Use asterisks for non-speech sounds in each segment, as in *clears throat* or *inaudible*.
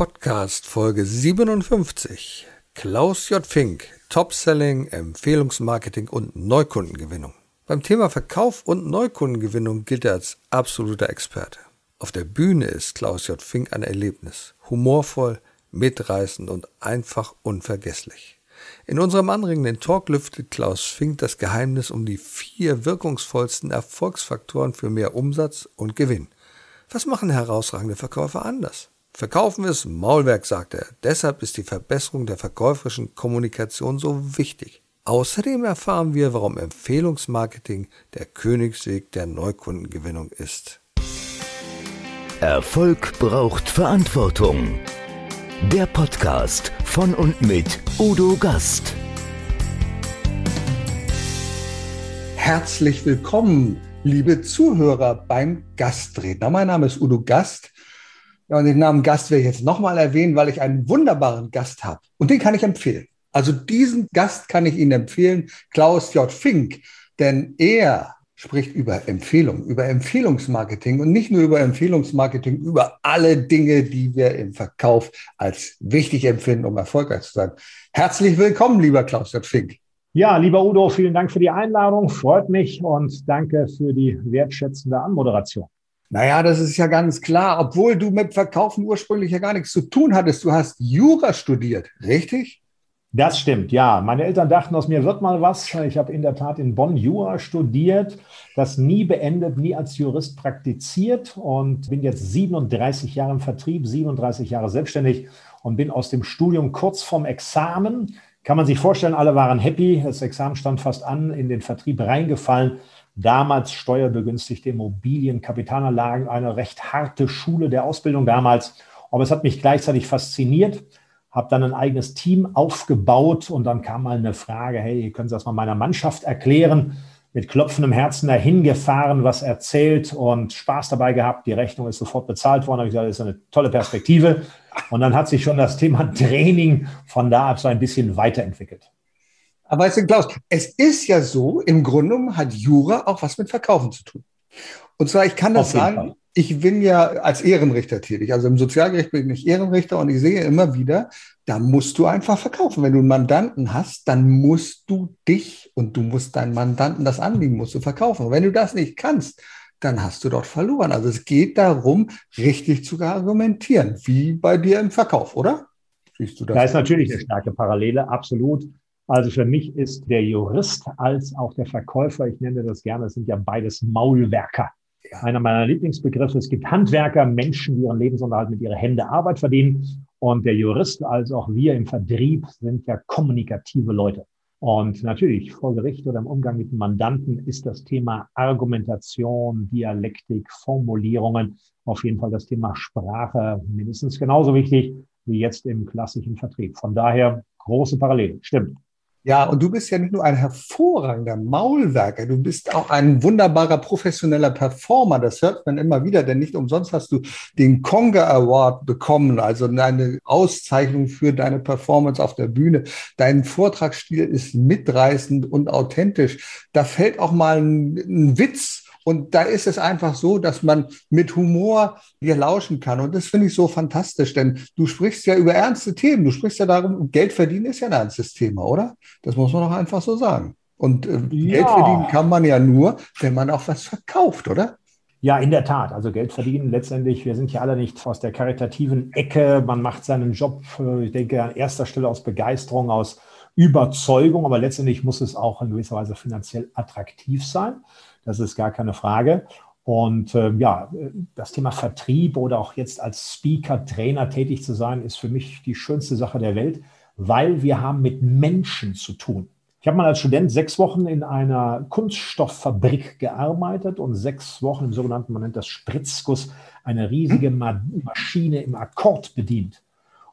Podcast Folge 57. Klaus J. Fink, Top-Selling, Empfehlungsmarketing und Neukundengewinnung. Beim Thema Verkauf und Neukundengewinnung gilt er als absoluter Experte. Auf der Bühne ist Klaus J. Fink ein Erlebnis. Humorvoll, mitreißend und einfach unvergesslich. In unserem anregenden Talk lüftet Klaus Fink das Geheimnis um die vier wirkungsvollsten Erfolgsfaktoren für mehr Umsatz und Gewinn. Was machen herausragende Verkäufer anders? Verkaufen ist Maulwerk, sagt er. Deshalb ist die Verbesserung der verkäuferischen Kommunikation so wichtig. Außerdem erfahren wir, warum Empfehlungsmarketing der Königsweg der Neukundengewinnung ist. Erfolg braucht Verantwortung. Der Podcast von und mit Udo Gast. Herzlich willkommen, liebe Zuhörer beim Gastredner. Mein Name ist Udo Gast ja, und den Namen Gast werde ich jetzt nochmal erwähnen, weil ich einen wunderbaren Gast habe. Und den kann ich empfehlen. Also diesen Gast kann ich Ihnen empfehlen, Klaus J. Fink. Denn er spricht über Empfehlungen, über Empfehlungsmarketing und nicht nur über Empfehlungsmarketing, über alle Dinge, die wir im Verkauf als wichtig empfinden, um erfolgreich zu sein. Herzlich willkommen, lieber Klaus J. Fink. Ja, lieber Udo, vielen Dank für die Einladung. Freut mich und danke für die wertschätzende Anmoderation. Naja, das ist ja ganz klar, obwohl du mit Verkaufen ursprünglich ja gar nichts zu tun hattest. Du hast Jura studiert, richtig? Das stimmt, ja. Meine Eltern dachten, aus mir wird mal was. Ich habe in der Tat in Bonn Jura studiert, das nie beendet, nie als Jurist praktiziert und bin jetzt 37 Jahre im Vertrieb, 37 Jahre selbstständig und bin aus dem Studium kurz vorm Examen. Kann man sich vorstellen, alle waren happy. Das Examen stand fast an, in den Vertrieb reingefallen damals steuerbegünstigte Immobilien, Kapitalanlagen, eine recht harte Schule der Ausbildung damals. Aber es hat mich gleichzeitig fasziniert, habe dann ein eigenes Team aufgebaut und dann kam mal eine Frage, hey, können Sie das mal meiner Mannschaft erklären? Mit klopfendem Herzen dahin gefahren, was erzählt und Spaß dabei gehabt. Die Rechnung ist sofort bezahlt worden. Da habe ich gesagt, das ist eine tolle Perspektive. Und dann hat sich schon das Thema *laughs* Training von da ab so ein bisschen weiterentwickelt. Aber weißt du, Klaus, es ist ja so, im Grunde genommen hat Jura auch was mit Verkaufen zu tun. Und zwar, ich kann das sagen, Fall. ich bin ja als Ehrenrichter tätig. Also im Sozialgericht bin ich Ehrenrichter und ich sehe immer wieder, da musst du einfach verkaufen. Wenn du einen Mandanten hast, dann musst du dich und du musst deinen Mandanten das Anliegen musst du verkaufen. Und wenn du das nicht kannst, dann hast du dort verloren. Also es geht darum, richtig zu argumentieren, wie bei dir im Verkauf, oder? Siehst du das? Da ist natürlich eine starke Parallele, absolut. Also für mich ist der Jurist als auch der Verkäufer, ich nenne das gerne, sind ja beides Maulwerker. Einer meiner Lieblingsbegriffe, es gibt Handwerker, Menschen, die ihren Lebensunterhalt mit ihren Händen Arbeit verdienen. Und der Jurist, als auch wir im Vertrieb, sind ja kommunikative Leute. Und natürlich, vor Gericht oder im Umgang mit Mandanten ist das Thema Argumentation, Dialektik, Formulierungen, auf jeden Fall das Thema Sprache mindestens genauso wichtig wie jetzt im klassischen Vertrieb. Von daher große Parallele. Stimmt. Ja, und du bist ja nicht nur ein hervorragender Maulwerker, du bist auch ein wunderbarer professioneller Performer. Das hört man immer wieder, denn nicht umsonst hast du den Conga Award bekommen, also eine Auszeichnung für deine Performance auf der Bühne. Dein Vortragsstil ist mitreißend und authentisch. Da fällt auch mal ein, ein Witz und da ist es einfach so, dass man mit Humor dir lauschen kann. Und das finde ich so fantastisch, denn du sprichst ja über ernste Themen. Du sprichst ja darum, Geld verdienen ist ja ein ernstes Thema, oder? Das muss man doch einfach so sagen. Und äh, ja. Geld verdienen kann man ja nur, wenn man auch was verkauft, oder? Ja, in der Tat. Also Geld verdienen letztendlich, wir sind ja alle nicht aus der karitativen Ecke. Man macht seinen Job, äh, ich denke, an erster Stelle aus Begeisterung, aus Überzeugung, aber letztendlich muss es auch in gewisser Weise finanziell attraktiv sein. Das ist gar keine Frage. Und äh, ja, das Thema Vertrieb oder auch jetzt als Speaker, Trainer tätig zu sein, ist für mich die schönste Sache der Welt, weil wir haben mit Menschen zu tun. Ich habe mal als Student sechs Wochen in einer Kunststofffabrik gearbeitet und sechs Wochen im sogenannten, man nennt das Spritzguss, eine riesige? Ma Maschine im Akkord bedient.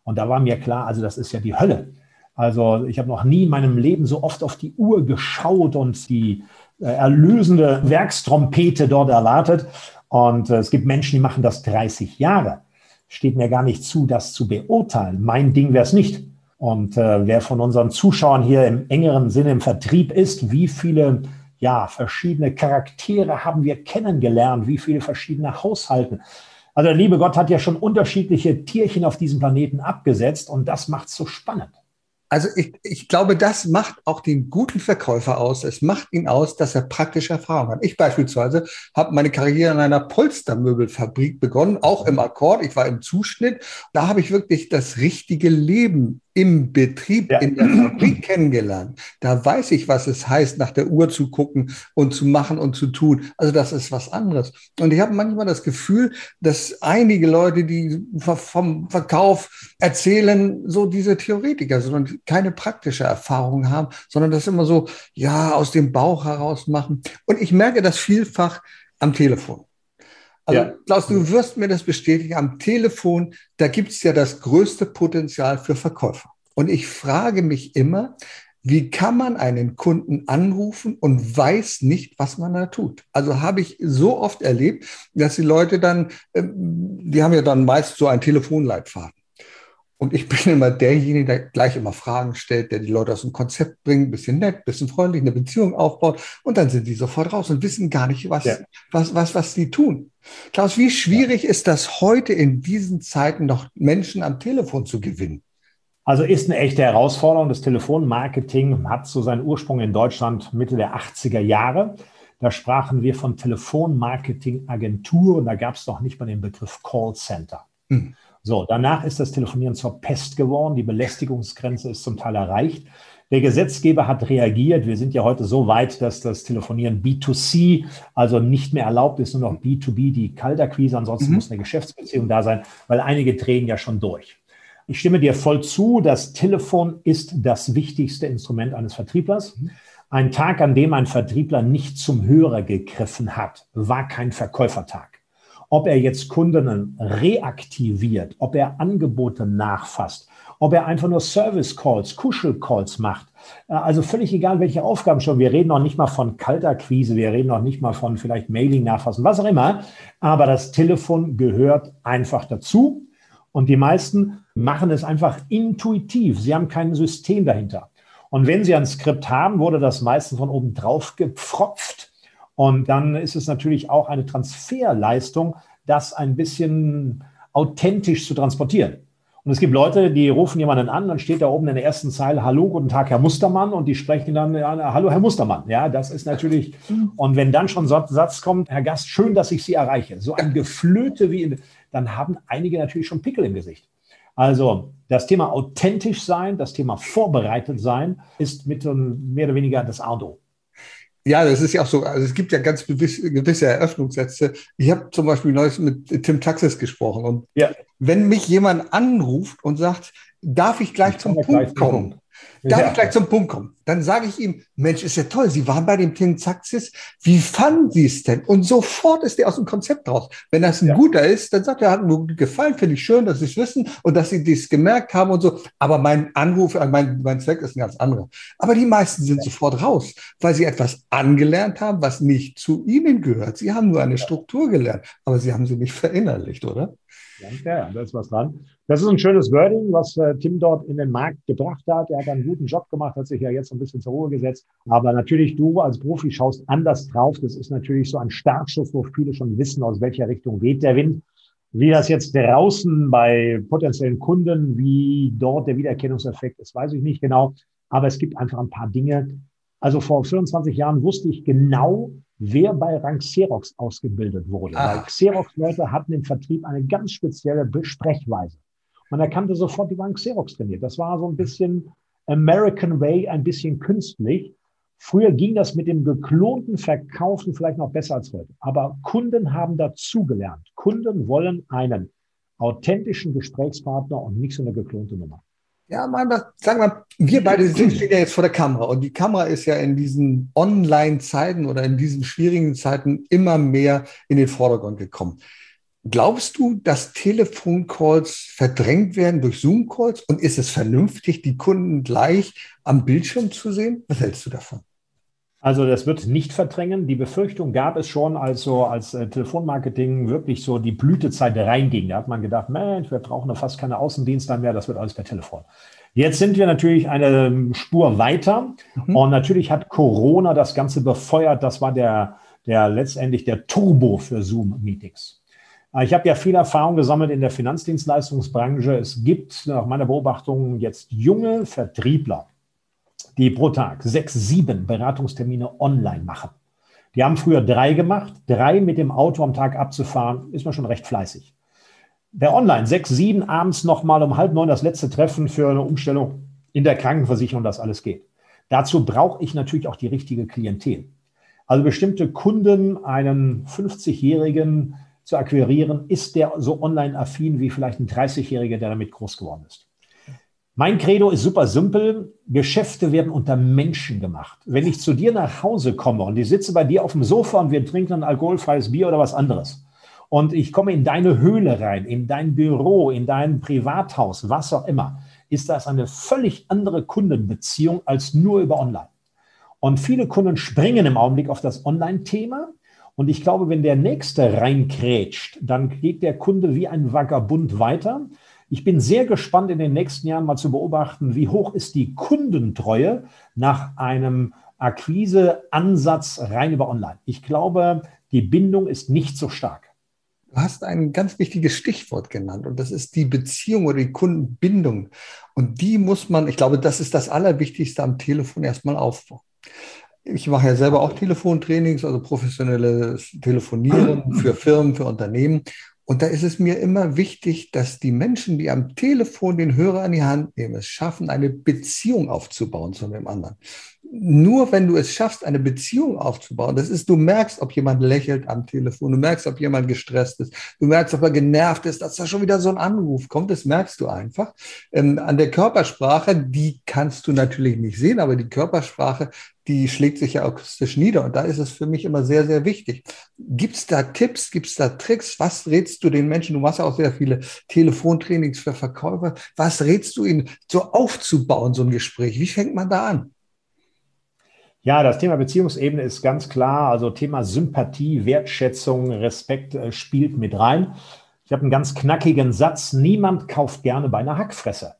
Und da war mir klar, also das ist ja die Hölle. Also ich habe noch nie in meinem Leben so oft auf die Uhr geschaut und die äh, erlösende Werkstrompete dort erwartet. Und äh, es gibt Menschen, die machen das 30 Jahre. Steht mir gar nicht zu, das zu beurteilen. Mein Ding wäre es nicht. Und äh, wer von unseren Zuschauern hier im engeren Sinne im Vertrieb ist, wie viele ja, verschiedene Charaktere haben wir kennengelernt, wie viele verschiedene Haushalten. Also der liebe Gott hat ja schon unterschiedliche Tierchen auf diesem Planeten abgesetzt und das macht es so spannend. Also ich, ich glaube, das macht auch den guten Verkäufer aus. Es macht ihn aus, dass er praktische Erfahrung hat. Ich beispielsweise habe meine Karriere in einer Polstermöbelfabrik begonnen, auch im Akkord. Ich war im Zuschnitt. Da habe ich wirklich das richtige Leben im Betrieb, ja. in der Fabrik kennengelernt. Da weiß ich, was es heißt, nach der Uhr zu gucken und zu machen und zu tun. Also das ist was anderes. Und ich habe manchmal das Gefühl, dass einige Leute, die vom Verkauf erzählen, so diese Theoretiker und keine praktische Erfahrung haben, sondern das immer so, ja, aus dem Bauch heraus machen. Und ich merke das vielfach am Telefon. Also ja. Klaus, du wirst mir das bestätigen. Am Telefon, da gibt es ja das größte Potenzial für Verkäufer. Und ich frage mich immer, wie kann man einen Kunden anrufen und weiß nicht, was man da tut? Also habe ich so oft erlebt, dass die Leute dann, ähm, die haben ja dann meist so einen Telefonleitfaden. Und ich bin immer derjenige, der gleich immer Fragen stellt, der die Leute aus dem Konzept bringt, ein bisschen nett, ein bisschen freundlich, eine Beziehung aufbaut. Und dann sind die sofort raus und wissen gar nicht, was, ja. was, was, was sie tun. Klaus, wie schwierig ja. ist das heute in diesen Zeiten noch Menschen am Telefon zu gewinnen? Also ist eine echte Herausforderung. Das Telefonmarketing hat so seinen Ursprung in Deutschland Mitte der 80er Jahre. Da sprachen wir von Telefonmarketing-Agentur und da gab es noch nicht mal den Begriff Callcenter. Hm. So, danach ist das Telefonieren zur Pest geworden. Die Belästigungsgrenze ist zum Teil erreicht. Der Gesetzgeber hat reagiert. Wir sind ja heute so weit, dass das Telefonieren B2C, also nicht mehr erlaubt ist, nur noch B2B, die Kalterquise. Ansonsten mhm. muss eine Geschäftsbeziehung da sein, weil einige drehen ja schon durch. Ich stimme dir voll zu. Das Telefon ist das wichtigste Instrument eines Vertrieblers. Mhm. Ein Tag, an dem ein Vertriebler nicht zum Hörer gegriffen hat, war kein Verkäufertag. Ob er jetzt Kunden reaktiviert, ob er Angebote nachfasst, ob er einfach nur Service Calls, Kuschel Calls macht. Äh, also völlig egal, welche Aufgaben schon. Wir reden noch nicht mal von kalter Quise, wir reden noch nicht mal von vielleicht Mailing nachfassen, was auch immer. Aber das Telefon gehört einfach dazu. Und die meisten machen es einfach intuitiv. Sie haben kein System dahinter. Und wenn Sie ein Skript haben, wurde das meistens von oben drauf gepfropft und dann ist es natürlich auch eine Transferleistung, das ein bisschen authentisch zu transportieren. Und es gibt Leute, die rufen jemanden an, dann steht da oben in der ersten Zeile, hallo, guten Tag, Herr Mustermann, und die sprechen dann, ja, hallo, Herr Mustermann. Ja, das ist natürlich, und wenn dann schon so ein Satz kommt, Herr Gast, schön, dass ich Sie erreiche, so ein Geflöte wie, dann haben einige natürlich schon Pickel im Gesicht. Also das Thema authentisch sein, das Thema vorbereitet sein, ist mit mehr oder weniger das A und O. Ja, das ist ja auch so. Also es gibt ja ganz gewisse, gewisse Eröffnungssätze. Ich habe zum Beispiel neulich mit Tim Taxis gesprochen und ja. wenn mich jemand anruft und sagt, darf ich gleich ich zum Punkt kommen, Darf ja. ich gleich zum Punkt kommen? Dann sage ich ihm, Mensch, ist ja toll, Sie waren bei dem Tinzaxis. Wie fanden Sie es denn? Und sofort ist er aus dem Konzept raus. Wenn das ein ja. guter ist, dann sagt er, hat mir gefallen, finde ich schön, dass Sie es wissen und dass Sie dies gemerkt haben und so. Aber mein Anruf, äh, mein, mein Zweck ist ein ganz anderer. Aber die meisten sind ja. sofort raus, weil sie etwas angelernt haben, was nicht zu ihnen gehört. Sie haben nur eine Struktur gelernt, aber sie haben sie nicht verinnerlicht, oder? Ja, da ist was dran. Das ist ein schönes Wording, was äh, Tim dort in den Markt gebracht hat. Er hat einen guten Job gemacht, hat sich ja jetzt ein bisschen zur Ruhe gesetzt. Aber natürlich, du als Profi schaust anders drauf. Das ist natürlich so ein Startschuss, wo viele schon wissen, aus welcher Richtung weht der Wind. Wie das jetzt draußen bei potenziellen Kunden, wie dort der Wiedererkennungseffekt ist, weiß ich nicht genau. Aber es gibt einfach ein paar Dinge. Also vor 24 Jahren wusste ich genau, wer bei Rank Xerox ausgebildet wurde. Ah. Weil Xerox-Leute hatten im Vertrieb eine ganz spezielle Besprechweise. Man erkannte sofort, die waren Xerox trainiert. Das war so ein bisschen American Way, ein bisschen künstlich. Früher ging das mit dem geklonten Verkaufen vielleicht noch besser als heute. Aber Kunden haben dazugelernt. Kunden wollen einen authentischen Gesprächspartner und nicht so eine geklonte Nummer. Ja, man, sagen wir, wir beide sind stehen ja jetzt vor der Kamera und die Kamera ist ja in diesen Online-Zeiten oder in diesen schwierigen Zeiten immer mehr in den Vordergrund gekommen. Glaubst du, dass Telefoncalls verdrängt werden durch Zoom-Calls und ist es vernünftig, die Kunden gleich am Bildschirm zu sehen? Was hältst du davon? Also das wird nicht verdrängen. Die Befürchtung gab es schon, als so als äh, Telefonmarketing wirklich so die Blütezeit reinging. Da hat man gedacht, Mensch, wir brauchen fast keine Außendienste mehr, das wird alles per Telefon. Jetzt sind wir natürlich eine ähm, Spur weiter mhm. und natürlich hat Corona das Ganze befeuert. Das war der, der letztendlich der Turbo für Zoom-Meetings. Äh, ich habe ja viel Erfahrung gesammelt in der Finanzdienstleistungsbranche. Es gibt nach meiner Beobachtung jetzt junge Vertriebler, die pro Tag sechs, sieben Beratungstermine online machen. Die haben früher drei gemacht. Drei mit dem Auto am Tag abzufahren, ist man schon recht fleißig. Der Online, sechs, sieben abends nochmal um halb neun das letzte Treffen für eine Umstellung in der Krankenversicherung, das alles geht. Dazu brauche ich natürlich auch die richtige Klientel. Also bestimmte Kunden, einen 50-Jährigen zu akquirieren, ist der so online affin wie vielleicht ein 30-Jähriger, der damit groß geworden ist. Mein Credo ist super simpel. Geschäfte werden unter Menschen gemacht. Wenn ich zu dir nach Hause komme und ich sitze bei dir auf dem Sofa und wir trinken ein alkoholfreies Bier oder was anderes und ich komme in deine Höhle rein, in dein Büro, in dein Privathaus, was auch immer, ist das eine völlig andere Kundenbeziehung als nur über Online. Und viele Kunden springen im Augenblick auf das Online-Thema. Und ich glaube, wenn der Nächste reinkrätscht, dann geht der Kunde wie ein Vagabund weiter. Ich bin sehr gespannt, in den nächsten Jahren mal zu beobachten, wie hoch ist die Kundentreue nach einem Akquiseansatz rein über Online. Ich glaube, die Bindung ist nicht so stark. Du hast ein ganz wichtiges Stichwort genannt und das ist die Beziehung oder die Kundenbindung. Und die muss man, ich glaube, das ist das Allerwichtigste am Telefon erstmal aufbauen. Ich mache ja selber auch Telefontrainings, also professionelles Telefonieren *clears throat* für Firmen, für Unternehmen. Und da ist es mir immer wichtig, dass die Menschen, die am Telefon den Hörer an die Hand nehmen, es schaffen, eine Beziehung aufzubauen zu dem anderen. Nur wenn du es schaffst, eine Beziehung aufzubauen, das ist, du merkst, ob jemand lächelt am Telefon, du merkst, ob jemand gestresst ist, du merkst, ob er genervt ist, dass da schon wieder so ein Anruf kommt, das merkst du einfach. Ähm, an der Körpersprache, die kannst du natürlich nicht sehen, aber die Körpersprache die schlägt sich ja akustisch nieder. Und da ist es für mich immer sehr, sehr wichtig. Gibt es da Tipps, gibt es da Tricks? Was rätst du den Menschen? Du machst ja auch sehr viele Telefontrainings für Verkäufer. Was rätst du ihnen, so aufzubauen, so ein Gespräch? Wie fängt man da an? Ja, das Thema Beziehungsebene ist ganz klar. Also Thema Sympathie, Wertschätzung, Respekt äh, spielt mit rein. Ich habe einen ganz knackigen Satz. Niemand kauft gerne bei einer Hackfresse.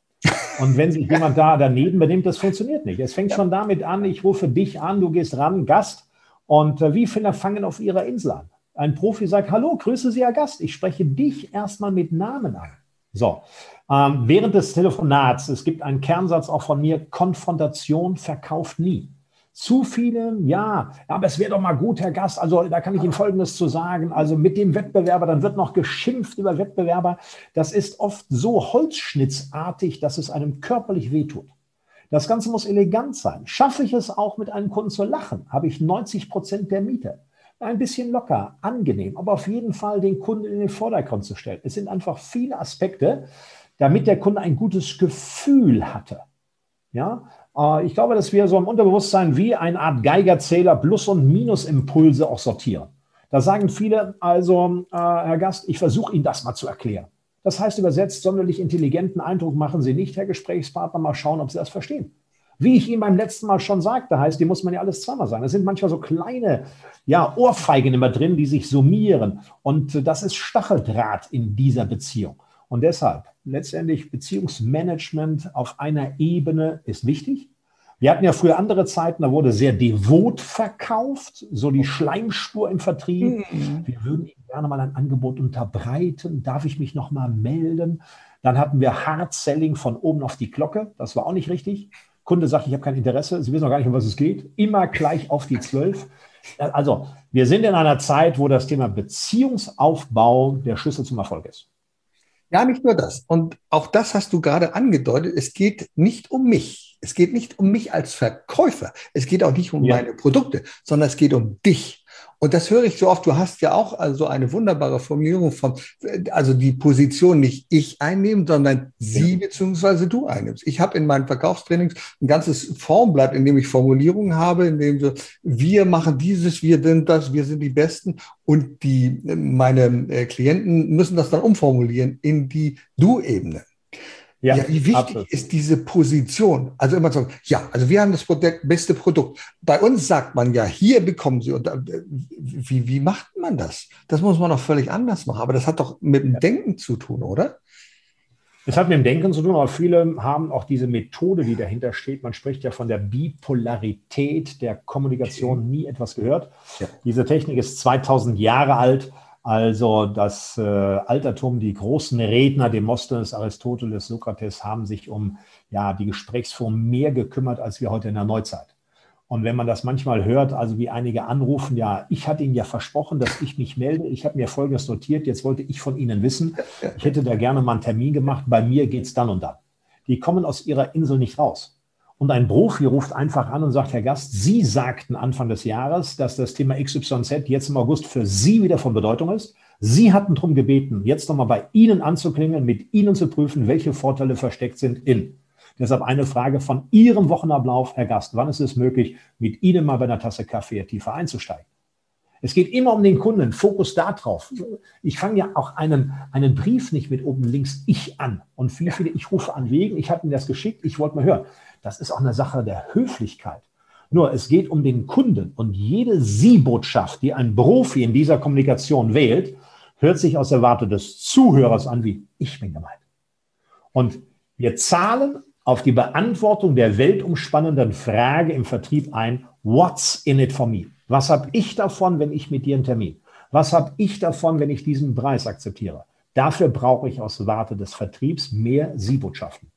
Und wenn sich jemand da daneben benimmt, das funktioniert nicht. Es fängt schon damit an, ich rufe dich an, du gehst ran, Gast. Und äh, wie Finder fangen auf ihrer Insel an? Ein Profi sagt, hallo, grüße Sie, Herr Gast. Ich spreche dich erstmal mit Namen an. So, ähm, während des Telefonats, es gibt einen Kernsatz auch von mir, Konfrontation verkauft nie. Zu viele, ja, aber es wäre doch mal gut, Herr Gast. Also da kann ich Ihnen Folgendes zu sagen. Also mit dem Wettbewerber, dann wird noch geschimpft über Wettbewerber. Das ist oft so holzschnittsartig, dass es einem körperlich wehtut. Das Ganze muss elegant sein. Schaffe ich es auch mit einem Kunden zu lachen, habe ich 90 Prozent der Miete. Ein bisschen locker, angenehm, aber auf jeden Fall den Kunden in den Vordergrund zu stellen. Es sind einfach viele Aspekte, damit der Kunde ein gutes Gefühl hatte. Ja, ich glaube, dass wir so im Unterbewusstsein wie eine Art Geigerzähler Plus- und Minusimpulse auch sortieren. Da sagen viele, also, äh, Herr Gast, ich versuche Ihnen das mal zu erklären. Das heißt übersetzt, sonderlich intelligenten Eindruck machen Sie nicht, Herr Gesprächspartner, mal schauen, ob Sie das verstehen. Wie ich Ihnen beim letzten Mal schon sagte, heißt, die muss man ja alles zweimal sagen. Es sind manchmal so kleine ja, Ohrfeigen immer drin, die sich summieren. Und das ist Stacheldraht in dieser Beziehung. Und deshalb letztendlich Beziehungsmanagement auf einer Ebene ist wichtig. Wir hatten ja früher andere Zeiten, da wurde sehr devot verkauft, so die Schleimspur im Vertrieb. Mhm. Wir würden Ihnen gerne mal ein Angebot unterbreiten. Darf ich mich noch mal melden? Dann hatten wir Hard Selling von oben auf die Glocke. Das war auch nicht richtig. Kunde sagt, ich habe kein Interesse. Sie wissen noch gar nicht, um was es geht. Immer gleich auf die Zwölf. Also, wir sind in einer Zeit, wo das Thema Beziehungsaufbau der Schlüssel zum Erfolg ist. Ja, nicht nur das. Und auch das hast du gerade angedeutet. Es geht nicht um mich. Es geht nicht um mich als Verkäufer. Es geht auch nicht um ja. meine Produkte, sondern es geht um dich. Und das höre ich so oft. Du hast ja auch also eine wunderbare Formulierung von, also die Position nicht ich einnehmen, sondern sie ja. beziehungsweise du einnimmst. Ich habe in meinen Verkaufstrainings ein ganzes Formblatt, in dem ich Formulierungen habe, in dem so, wir machen dieses, wir sind das, wir sind die Besten. Und die, meine äh, Klienten müssen das dann umformulieren in die Du-Ebene. Ja, ja, wie wichtig absolut. ist diese Position? Also immer sagen, ja, also wir haben das Produkt, beste Produkt. Bei uns sagt man ja, hier bekommen Sie. Und äh, wie, wie macht man das? Das muss man doch völlig anders machen. Aber das hat doch mit dem. Denken zu tun, oder? Es hat mit dem Denken zu tun, aber viele haben auch diese Methode, die dahinter steht. Man spricht ja von der Bipolarität der Kommunikation, nie etwas gehört. Ja. Diese Technik ist 2000 Jahre alt Also das äh, Altertum, die großen Redner, Demosthenes, Aristoteles, Sokrates, haben sich um ja, die Gesprächsform mehr gekümmert als wir heute in der Neuzeit. Und wenn man das manchmal hört, also wie einige anrufen, ja, ich hatte Ihnen ja versprochen, dass ich mich melde. Ich habe mir Folgendes notiert. Jetzt wollte ich von Ihnen wissen. Ich hätte da gerne mal einen Termin gemacht. Bei mir geht es dann und dann. Die kommen aus ihrer Insel nicht raus. Und ein Profi ruft einfach an und sagt, Herr Gast, Sie sagten Anfang des Jahres, dass das Thema XYZ jetzt im August für Sie wieder von Bedeutung ist. Sie hatten darum gebeten, jetzt nochmal bei Ihnen anzuklingen, mit Ihnen zu prüfen, welche Vorteile versteckt sind in. Deshalb eine Frage von Ihrem Wochenablauf, Herr Gast. Wann ist es möglich, mit Ihnen mal bei einer Tasse Kaffee tiefer einzusteigen? Es geht immer um den Kunden, Fokus darauf. Ich fange ja auch einen, einen Brief nicht mit oben links ich an. Und viele, viele, ich rufe an wegen, ich habe Ihnen das geschickt, ich wollte mal hören. Das ist auch eine Sache der Höflichkeit. Nur es geht um den Kunden und jede Sie-Botschaft, die ein Profi in dieser Kommunikation wählt, hört sich aus der Warte des Zuhörers an wie ich bin gemeint. Und wir zahlen auf die Beantwortung der weltumspannenden Frage im Vertrieb ein, what's in it for me? Was habe ich davon, wenn ich mit dir einen Termin? Was habe ich davon, wenn ich diesen Preis akzeptiere? Dafür brauche ich aus Warte des Vertriebs mehr Sie-Botschaften.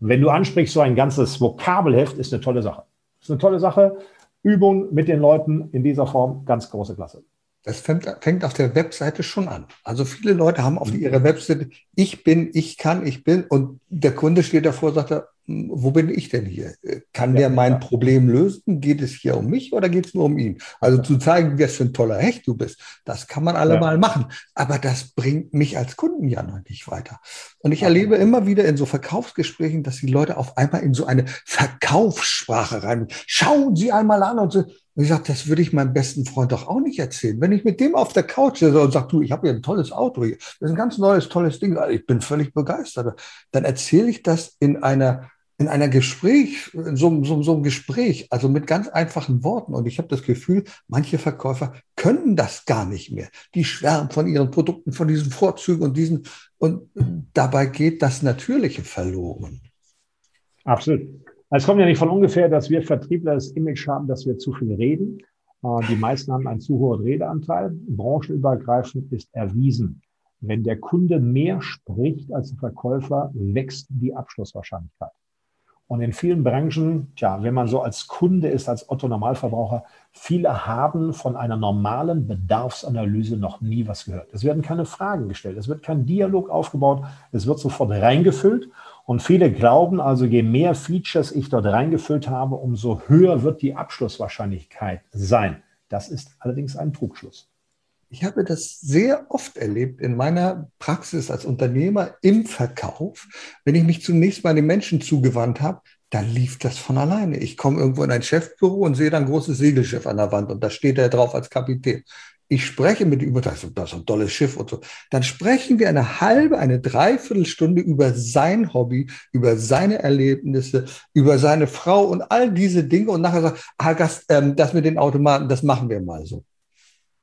Und wenn du ansprichst, so ein ganzes Vokabelheft ist eine tolle Sache. Ist eine tolle Sache. Übung mit den Leuten in dieser Form, ganz große Klasse. Das fängt, fängt, auf der Webseite schon an. Also viele Leute haben auf ihrer Webseite, ich bin, ich kann, ich bin, und der Kunde steht davor, sagt er, wo bin ich denn hier? Kann der mein Problem lösen? Geht es hier um mich oder geht es nur um ihn? Also zu zeigen, was für ein toller Hecht du bist, das kann man alle ja. mal machen. Aber das bringt mich als Kunden ja noch nicht weiter. Und ich erlebe immer wieder in so Verkaufsgesprächen, dass die Leute auf einmal in so eine Verkaufssprache rein. Schauen Sie einmal an und so. Und ich sage, das würde ich meinem besten Freund doch auch nicht erzählen. Wenn ich mit dem auf der Couch sitze und sage, du, ich habe hier ein tolles Auto hier, das ist ein ganz neues, tolles Ding, ich bin völlig begeistert, dann erzähle ich das in einer in einer Gespräch, in so, so, so einem Gespräch, also mit ganz einfachen Worten. Und ich habe das Gefühl, manche Verkäufer können das gar nicht mehr. Die schwärmen von ihren Produkten, von diesen Vorzügen und diesen, und dabei geht das Natürliche verloren. Absolut. Es kommt ja nicht von ungefähr, dass wir Vertriebler das Image haben, dass wir zu viel reden. Äh, die meisten haben einen zu hohen Redeanteil. Branchenübergreifend ist erwiesen, wenn der Kunde mehr spricht als der Verkäufer, wächst die Abschlusswahrscheinlichkeit. Und in vielen Branchen, tja, wenn man so als Kunde ist, als Otto Normalverbraucher, viele haben von einer normalen Bedarfsanalyse noch nie was gehört. Es werden keine Fragen gestellt, es wird kein Dialog aufgebaut, es wird sofort reingefüllt. Und viele glauben also, je mehr Features ich dort reingefüllt habe, umso höher wird die Abschlusswahrscheinlichkeit sein. Das ist allerdings ein Trugschluss. Ich habe das sehr oft erlebt in meiner Praxis als Unternehmer im Verkauf. Wenn ich mich zunächst mal den Menschen zugewandt habe, dann lief das von alleine. Ich komme irgendwo in ein Chefbüro und sehe dann ein großes Segelschiff an der Wand und da steht er drauf als Kapitän. Ich spreche mit ihm, das ist ein tolles Schiff und so. Dann sprechen wir eine halbe, eine Dreiviertelstunde über sein Hobby, über seine Erlebnisse, über seine Frau und all diese Dinge. Und nachher sagt, ah, Gast, ähm, das mit den Automaten, das machen wir mal so.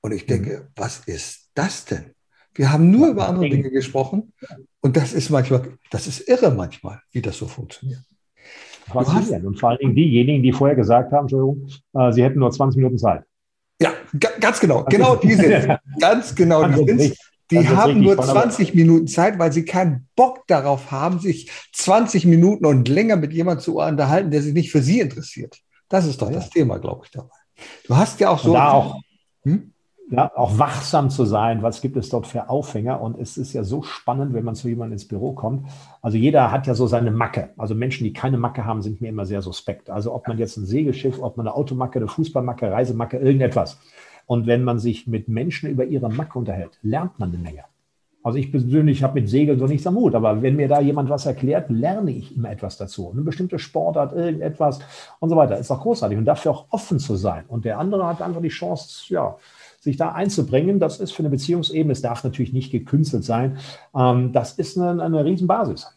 Und ich denke, mhm. was ist das denn? Wir haben nur über andere Dinge gesprochen und das ist manchmal, das ist irre manchmal, wie das so funktioniert. Faszinierend. Und vor allen Dingen diejenigen, die vorher gesagt haben, Entschuldigung, äh, sie hätten nur 20 Minuten Zeit. Ja, ganz genau. Genau die sind *laughs* Ganz genau die sind Die haben nur 20 Minuten Zeit, weil sie keinen Bock darauf haben, sich 20 Minuten und länger mit jemandem zu unterhalten, der sich nicht für sie interessiert. Das ist doch ja. das Thema, glaube ich, dabei. Du hast ja auch so. Und da auch, hm? Ja, auch wachsam zu sein, was gibt es dort für Aufhänger. Und es ist ja so spannend, wenn man zu jemandem ins Büro kommt. Also jeder hat ja so seine Macke. Also Menschen, die keine Macke haben, sind mir immer sehr suspekt. Also ob man jetzt ein Segelschiff, ob man eine Automacke, eine Fußballmacke, Reisemacke, irgendetwas. Und wenn man sich mit Menschen über ihre Macke unterhält, lernt man eine Menge. Also ich persönlich habe mit Segeln so nichts am Hut, aber wenn mir da jemand was erklärt, lerne ich immer etwas dazu. Eine bestimmte Sportart, irgendetwas und so weiter. Ist auch großartig und dafür auch offen zu sein. Und der andere hat einfach die Chance, ja, sich da einzubringen. Das ist für eine Beziehungsebene, es darf natürlich nicht gekünstelt sein. Ähm, das ist eine, eine Riesenbasis.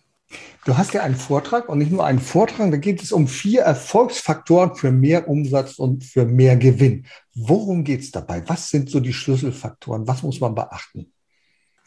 Du hast ja einen Vortrag und nicht nur einen Vortrag, da geht es um vier Erfolgsfaktoren für mehr Umsatz und für mehr Gewinn. Worum geht es dabei? Was sind so die Schlüsselfaktoren? Was muss man beachten?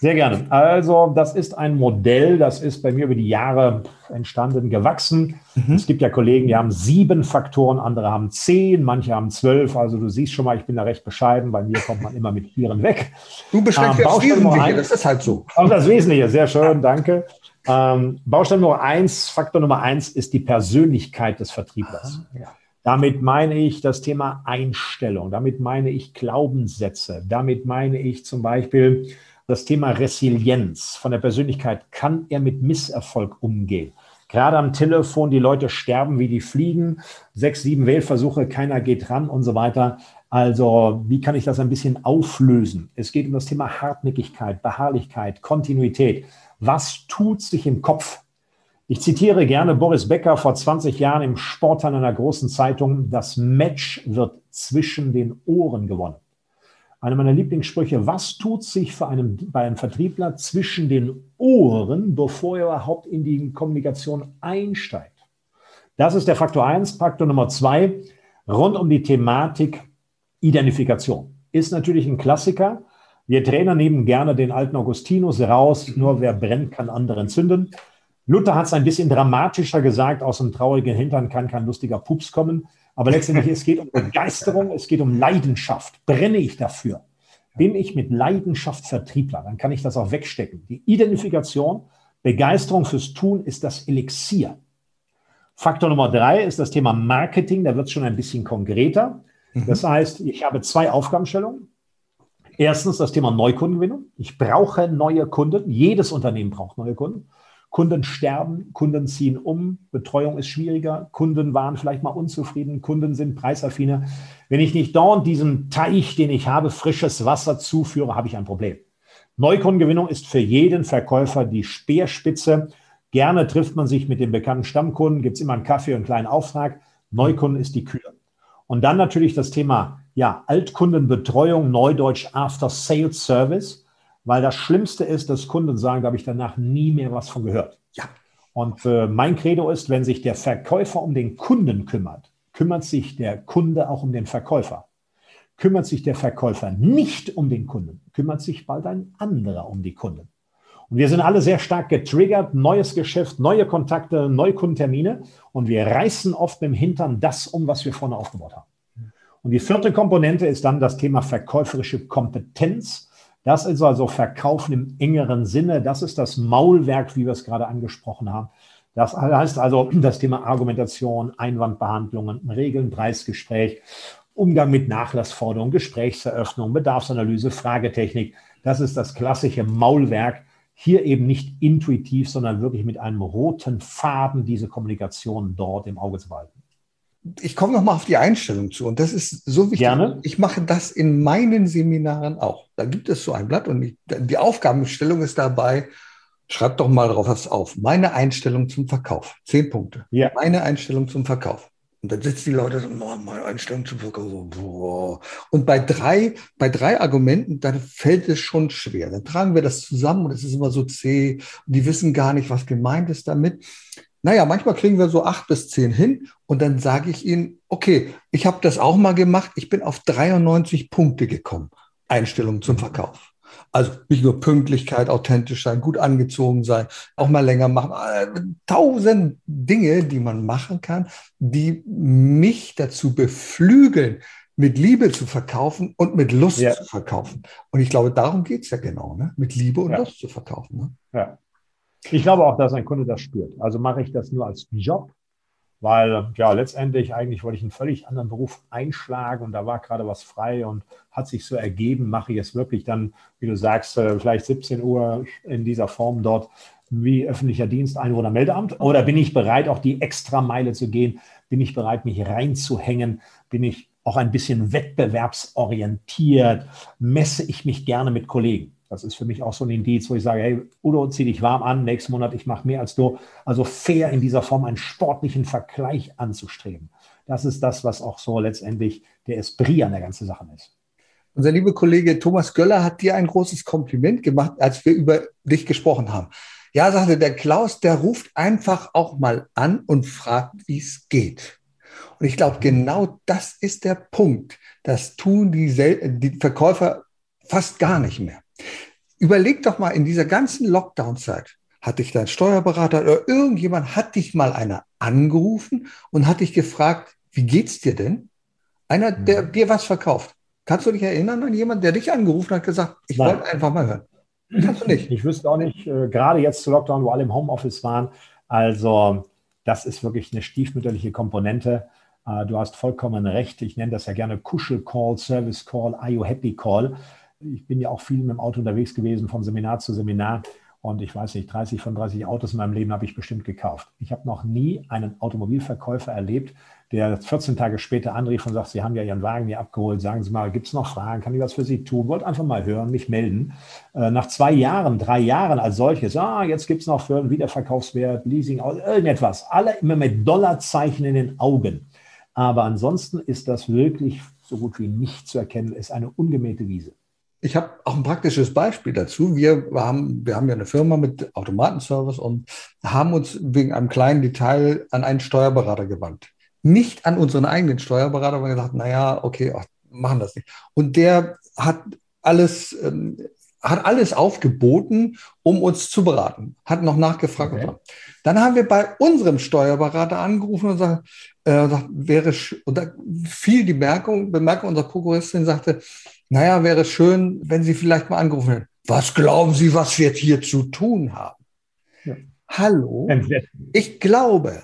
Sehr gerne. Also, das ist ein Modell, das ist bei mir über die Jahre entstanden, gewachsen. Mhm. Es gibt ja Kollegen, die haben sieben Faktoren, andere haben zehn, manche haben zwölf. Also, du siehst schon mal, ich bin da recht bescheiden. Bei mir kommt man immer mit Vieren weg. Du beschränkst ähm, das Wesentliche, das ist halt so. Also das Wesentliche, sehr schön, danke. Ähm, Baustein Nummer eins, Faktor Nummer eins ist die Persönlichkeit des Vertrieblers. Ah, ja. Damit meine ich das Thema Einstellung, damit meine ich Glaubenssätze, damit meine ich zum Beispiel das Thema Resilienz von der Persönlichkeit. Kann er mit Misserfolg umgehen? Gerade am Telefon, die Leute sterben wie die Fliegen, sechs, sieben Wählversuche, keiner geht ran und so weiter. Also, wie kann ich das ein bisschen auflösen? Es geht um das Thema Hartnäckigkeit, Beharrlichkeit, Kontinuität. Was tut sich im Kopf? Ich zitiere gerne Boris Becker vor 20 Jahren im Sport an einer großen Zeitung. Das Match wird zwischen den Ohren gewonnen. Einer meiner Lieblingssprüche, was tut sich für einen, bei einem Vertriebler zwischen den Ohren, bevor er überhaupt in die Kommunikation einsteigt? Das ist der Faktor 1. Faktor Nummer 2, rund um die Thematik Identifikation. Ist natürlich ein Klassiker. Wir Trainer nehmen gerne den alten Augustinus raus, nur wer brennt, kann anderen zünden. Luther hat es ein bisschen dramatischer gesagt, aus einem traurigen Hintern kann kein lustiger Pups kommen. Aber letztendlich, es geht um *laughs* Begeisterung, es geht um Leidenschaft. Brenne ich dafür? Bin ich mit Leidenschaft Vertriebler? Dann kann ich das auch wegstecken. Die Identifikation, Begeisterung fürs Tun ist das Elixier. Faktor Nummer drei ist das Thema Marketing. Da wird es schon ein bisschen konkreter. Mhm. Das heißt, ich habe zwei Aufgabenstellungen. Erstens das Thema Neukundengewinnung. Ich brauche neue Kunden. Jedes Unternehmen braucht neue Kunden. Kunden sterben, Kunden ziehen um, Betreuung ist schwieriger, Kunden waren vielleicht mal unzufrieden, Kunden sind preisaffiner. Wenn ich nicht dauernd diesem Teich, den ich habe, frisches Wasser zuführe, habe ich ein Problem. Neukundengewinnung ist für jeden Verkäufer die Speerspitze. Gerne trifft man sich mit den bekannten Stammkunden, gibt es immer einen Kaffee und einen kleinen Auftrag. Neukunden ist die Kür. Und dann natürlich das Thema ja, Altkundenbetreuung, Neudeutsch After Sales Service. Weil das Schlimmste ist, dass Kunden sagen, da habe ich danach nie mehr was von gehört. Ja. Und äh, mein Credo ist, wenn sich der Verkäufer um den Kunden kümmert, kümmert sich der Kunde auch um den Verkäufer. Kümmert sich der Verkäufer nicht um den Kunden, kümmert sich bald ein anderer um die Kunden. Und wir sind alle sehr stark getriggert, neues Geschäft, neue Kontakte, neue Kundentermine und wir reißen oft mit dem Hintern das um, was wir vorne aufgebaut haben. Und die vierte Komponente ist dann das Thema verkäuferische Kompetenz. Das ist also Verkaufen im engeren Sinne. Das ist das Maulwerk, wie wir es gerade angesprochen haben. Das heißt also das Thema Argumentation, Einwandbehandlungen, Regeln, Preisgespräch, Umgang mit Nachlassforderungen, Gesprächseröffnung, Bedarfsanalyse, Fragetechnik. Das ist das klassische Maulwerk. Hier eben nicht intuitiv, sondern wirklich mit einem roten Faden diese Kommunikation dort im Auge zu behalten ich komme noch mal auf die Einstellung zu und das ist so wichtig. Gerne. Ich mache das in meinen Seminaren auch. Da gibt es so ein Blatt und ich, die Aufgabenstellung ist dabei. Schreib doch mal drauf was auf. Meine Einstellung zum Verkauf. Zehn Punkte. Ja. Meine Einstellung zum Verkauf. Und dann sitzen die Leute so, oh, meine Einstellung zum Verkauf. Boah. Und bei drei, bei drei Argumenten, dann fällt es schon schwer. Dann tragen wir das zusammen und es ist immer so zäh. Die wissen gar nicht, was gemeint ist damit. Naja, manchmal kriegen wir so acht bis zehn hin und dann sage ich ihnen, okay, ich habe das auch mal gemacht, ich bin auf 93 Punkte gekommen. Einstellung zum Verkauf. Also nicht nur Pünktlichkeit, authentisch sein, gut angezogen sein, auch mal länger machen. Äh, tausend Dinge, die man machen kann, die mich dazu beflügeln, mit Liebe zu verkaufen und mit Lust ja. zu verkaufen. Und ich glaube, darum geht es ja genau, ne? mit Liebe und ja. Lust zu verkaufen. Ne? Ja. Ich glaube auch, dass ein Kunde das spürt. Also mache ich das nur als Job, weil ja letztendlich eigentlich wollte ich einen völlig anderen Beruf einschlagen und da war gerade was frei und hat sich so ergeben, mache ich es wirklich dann, wie du sagst, äh, vielleicht 17 Uhr in dieser Form dort wie öffentlicher Dienst, Einwohnermeldeamt? Oder bin ich bereit, auch die extra Meile zu gehen? Bin ich bereit, mich reinzuhängen? Bin ich auch ein bisschen wettbewerbsorientiert? Messe ich mich gerne mit Kollegen? Das ist für mich auch so ein Indiz, wo ich sage, hey, Udo, zieh dich warm an, nächsten Monat, ich mache mehr als du. Also fair in dieser Form einen sportlichen Vergleich anzustreben. Das ist das, was auch so letztendlich der Esprit an der ganzen Sache ist. Unser lieber Kollege Thomas Göller hat dir ein großes Kompliment gemacht, als wir über dich gesprochen haben. Ja, sagte der Klaus, der ruft einfach auch mal an und fragt, wie es geht. Und ich glaube, genau das ist der Punkt. Das tun die, die Verkäufer fast gar nicht mehr. Überleg doch mal in dieser ganzen Lockdown-Zeit, hat dich dein Steuerberater oder irgendjemand, hat dich mal einer angerufen und hat dich gefragt, wie geht's dir denn? Einer, der mhm. dir was verkauft. Kannst du dich erinnern an jemanden, der dich angerufen hat, gesagt, ich wollte einfach mal hören? Kannst du nicht? Ich wüsste auch nicht, äh, gerade jetzt zu Lockdown, wo alle im Homeoffice waren. Also, das ist wirklich eine stiefmütterliche Komponente. Äh, du hast vollkommen recht. Ich nenne das ja gerne Kuschel-Call, Service-Call, Are You Happy-Call. Ich bin ja auch viel mit dem Auto unterwegs gewesen, von Seminar zu Seminar. Und ich weiß nicht, 30 von 30 Autos in meinem Leben habe ich bestimmt gekauft. Ich habe noch nie einen Automobilverkäufer erlebt, der 14 Tage später anrief und sagt, Sie haben ja Ihren Wagen hier abgeholt, sagen Sie mal, gibt es noch Fragen, kann ich was für Sie tun? Wollte einfach mal hören, mich melden. Äh, nach zwei Jahren, drei Jahren als solches, ah, jetzt gibt es noch für einen Wiederverkaufswert, Leasing, irgendetwas. Alle immer mit Dollarzeichen in den Augen. Aber ansonsten ist das wirklich so gut wie nicht zu erkennen, ist eine ungemähte Wiese. Ich habe auch ein praktisches Beispiel dazu. Wir haben, wir haben ja eine Firma mit Automatenservice und haben uns wegen einem kleinen Detail an einen Steuerberater gewandt nicht an unseren eigenen Steuerberater, aber gesagt, naja, okay, ach, machen das nicht. Und der hat alles, ähm, hat alles aufgeboten, um uns zu beraten, hat noch nachgefragt. Okay. Dann haben wir bei unserem Steuerberater angerufen und gesagt, äh, sagt, wäre, und da fiel die Bemerkung, Bemerkung unserer Prokuristin sagte, naja, wäre schön, wenn Sie vielleicht mal angerufen hätten. Was glauben Sie, was wir hier zu tun haben? Ja. Hallo? Ich glaube,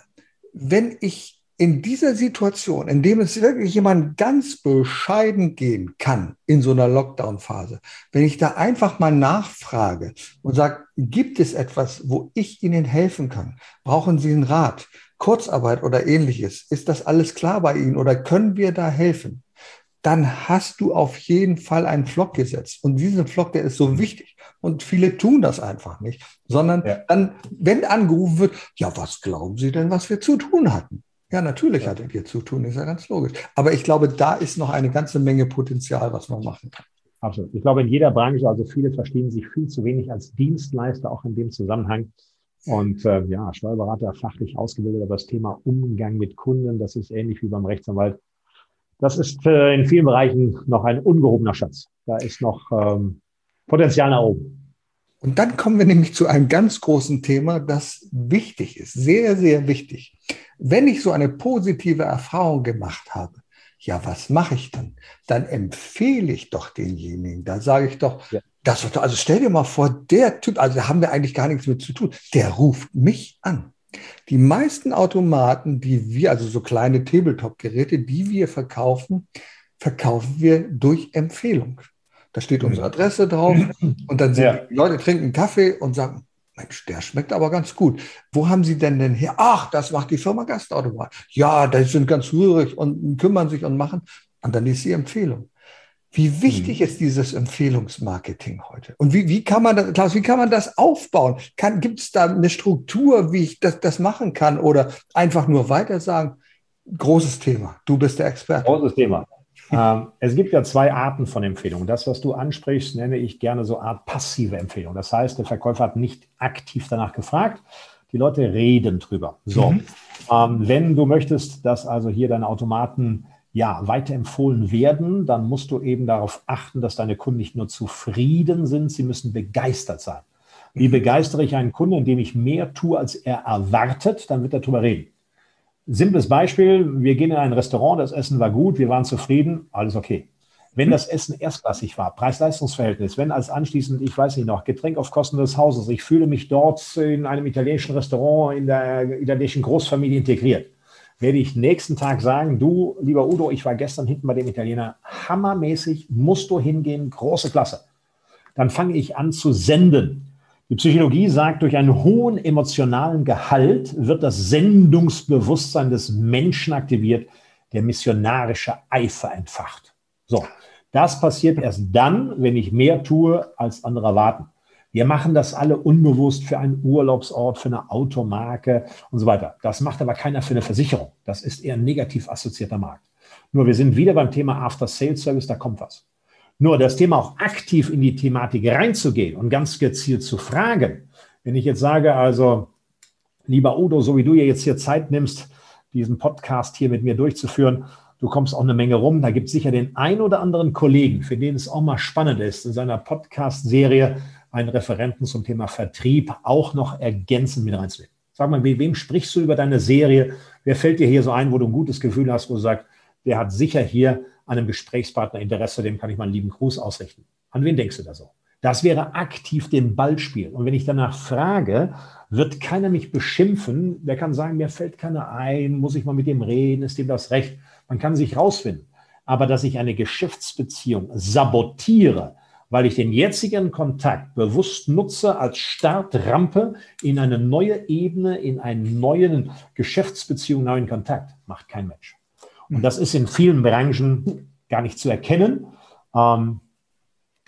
wenn ich in dieser Situation, in dem es wirklich jemand ganz bescheiden gehen kann in so einer Lockdown-Phase, wenn ich da einfach mal nachfrage und sage, gibt es etwas, wo ich Ihnen helfen kann? Brauchen Sie einen Rat, Kurzarbeit oder ähnliches? Ist das alles klar bei Ihnen oder können wir da helfen? Dann hast du auf jeden Fall einen Flock gesetzt. Und diesen Flock, der ist so wichtig. Und viele tun das einfach nicht, sondern ja. dann, wenn angerufen wird, ja, was glauben Sie denn, was wir zu tun hatten? Ja, natürlich hattet ihr zu tun, ist ja ganz logisch. Aber ich glaube, da ist noch eine ganze Menge Potenzial, was man machen kann. Absolut. Ich glaube, in jeder Branche, also viele verstehen sich viel zu wenig als Dienstleister, auch in dem Zusammenhang. Und äh, ja, Steuerberater fachlich ausgebildet, aber das Thema Umgang mit Kunden, das ist ähnlich wie beim Rechtsanwalt. Das ist äh, in vielen Bereichen noch ein ungehobener Schatz. Da ist noch ähm, Potenzial nach oben. Und dann kommen wir nämlich zu einem ganz großen Thema, das wichtig ist, sehr, sehr wichtig. Wenn ich so eine positive Erfahrung gemacht habe, ja, was mache ich dann? Dann empfehle ich doch denjenigen. Da sage ich doch, ja. das, also stell dir mal vor, der Typ, also da haben wir eigentlich gar nichts mit zu tun, der ruft mich an. Die meisten Automaten, die wir, also so kleine Tabletop-Geräte, die wir verkaufen, verkaufen wir durch Empfehlung. Da steht unsere Adresse drauf *clears throat* und dann sind ja. die Leute trinken Kaffee und sagen, Mensch, der schmeckt aber ganz gut. Wo haben Sie denn denn her? Ach, das macht die Firma Gastautomat. Ja, die sind ganz rührig und kümmern sich und machen. Und dann ist die Empfehlung. Wie wichtig hm. ist dieses Empfehlungsmarketing heute? Und wie, wie kann man das, Klaus, wie kann man das aufbauen? Gibt es da eine Struktur, wie ich das, das machen kann? Oder einfach nur weiter sagen? Großes Thema. Du bist der Experte. Großes Thema. Ähm, es gibt ja zwei Arten von Empfehlungen. Das, was du ansprichst, nenne ich gerne so Art passive Empfehlung. Das heißt, der Verkäufer hat nicht aktiv danach gefragt. Die Leute reden drüber. So, mhm. ähm, wenn du möchtest, dass also hier deine Automaten ja, weiterempfohlen werden, dann musst du eben darauf achten, dass deine Kunden nicht nur zufrieden sind, sie müssen begeistert sein. Wie mhm. begeistere ich einen Kunden, indem ich mehr tue, als er erwartet, dann wird er darüber reden. Simples Beispiel, wir gehen in ein Restaurant, das Essen war gut, wir waren zufrieden, alles okay. Wenn das Essen erstklassig war, Preis-Leistungs-Verhältnis, wenn als anschließend, ich weiß nicht noch, Getränk auf Kosten des Hauses, ich fühle mich dort in einem italienischen Restaurant, in der italienischen Großfamilie integriert, werde ich nächsten Tag sagen, du, lieber Udo, ich war gestern hinten bei dem Italiener, hammermäßig, musst du hingehen, große Klasse. Dann fange ich an zu senden. Die Psychologie sagt, durch einen hohen emotionalen Gehalt wird das Sendungsbewusstsein des Menschen aktiviert, der missionarische Eifer entfacht. So, das passiert erst dann, wenn ich mehr tue, als andere erwarten. Wir machen das alle unbewusst für einen Urlaubsort, für eine Automarke und so weiter. Das macht aber keiner für eine Versicherung. Das ist eher ein negativ assoziierter Markt. Nur wir sind wieder beim Thema After Sales Service, da kommt was. Nur das Thema auch aktiv in die Thematik reinzugehen und ganz gezielt zu fragen. Wenn ich jetzt sage, also, lieber Udo, so wie du jetzt hier Zeit nimmst, diesen Podcast hier mit mir durchzuführen, du kommst auch eine Menge rum. Da gibt es sicher den ein oder anderen Kollegen, für den es auch mal spannend ist, in seiner Podcast-Serie einen Referenten zum Thema Vertrieb auch noch ergänzend mit reinzunehmen. Sag mal, mit wem sprichst du über deine Serie? Wer fällt dir hier so ein, wo du ein gutes Gefühl hast, wo du sagst, der hat sicher hier an einem Gesprächspartner Interesse, dem kann ich mal einen lieben Gruß ausrichten. An wen denkst du da so? Das wäre aktiv den Ball spielen. Und wenn ich danach frage, wird keiner mich beschimpfen. Der kann sagen, mir fällt keiner ein, muss ich mal mit dem reden, ist dem das recht? Man kann sich rausfinden. Aber dass ich eine Geschäftsbeziehung sabotiere, weil ich den jetzigen Kontakt bewusst nutze als Startrampe in eine neue Ebene, in einen neuen Geschäftsbeziehung, neuen Kontakt, macht kein Mensch. Und das ist in vielen Branchen gar nicht zu erkennen. Ähm,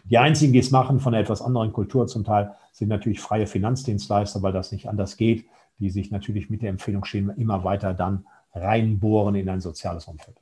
die einzigen, die es machen, von einer etwas anderen Kultur zum Teil, sind natürlich freie Finanzdienstleister, weil das nicht anders geht, die sich natürlich mit der Empfehlung stehen, immer weiter dann reinbohren in ein soziales Umfeld.